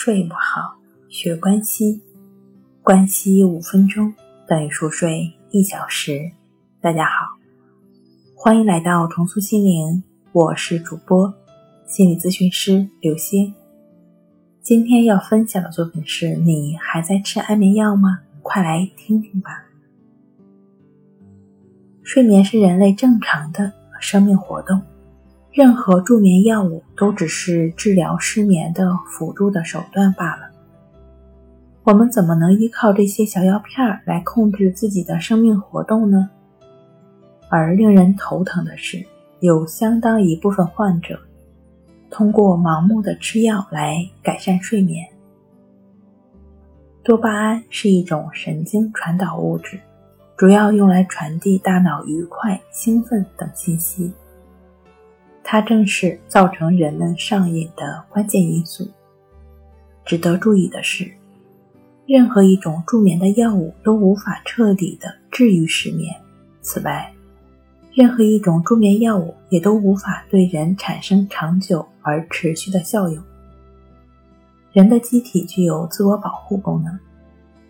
睡不好，学关西，关西五分钟等于熟睡一小时。大家好，欢迎来到重塑心灵，我是主播心理咨询师刘星。今天要分享的作品是你还在吃安眠药吗？快来听听吧。睡眠是人类正常的生命活动。任何助眠药物都只是治疗失眠的辅助的手段罢了。我们怎么能依靠这些小药片来控制自己的生命活动呢？而令人头疼的是，有相当一部分患者通过盲目的吃药来改善睡眠。多巴胺是一种神经传导物质，主要用来传递大脑愉快、兴奋等信息。它正是造成人们上瘾的关键因素。值得注意的是，任何一种助眠的药物都无法彻底的治愈失眠。此外，任何一种助眠药物也都无法对人产生长久而持续的效用。人的机体具有自我保护功能，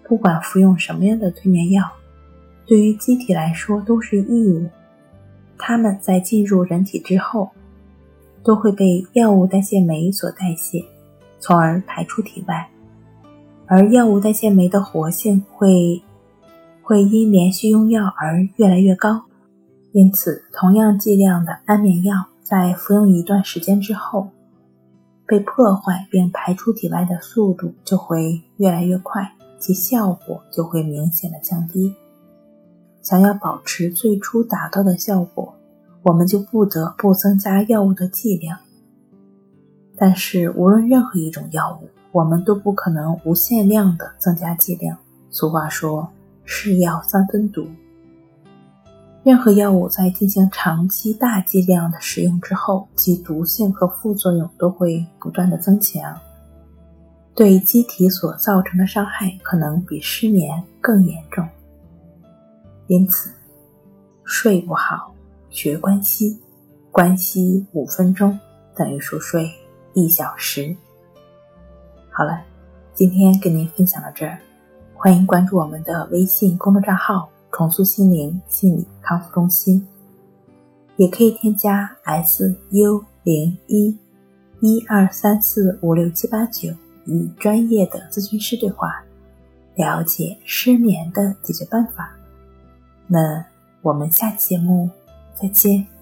不管服用什么样的催眠药，对于机体来说都是异物。它们在进入人体之后。都会被药物代谢酶所代谢，从而排出体外。而药物代谢酶的活性会会因连续用药而越来越高，因此同样剂量的安眠药在服用一段时间之后，被破坏并排出体外的速度就会越来越快，其效果就会明显的降低。想要保持最初达到的效果。我们就不得不增加药物的剂量。但是，无论任何一种药物，我们都不可能无限量的增加剂量。俗话说“是药三分毒”。任何药物在进行长期大剂量的使用之后，其毒性和副作用都会不断的增强，对机体所造成的伤害可能比失眠更严重。因此，睡不好。学关系，关系五分钟等于熟睡一小时。好了，今天跟您分享到这儿，欢迎关注我们的微信公众账号“重塑心灵心理康复中心”，也可以添加 S U 零一一二三四五六七八九与专业的咨询师对话，了解失眠的解决办法。那我们下期节目。再见。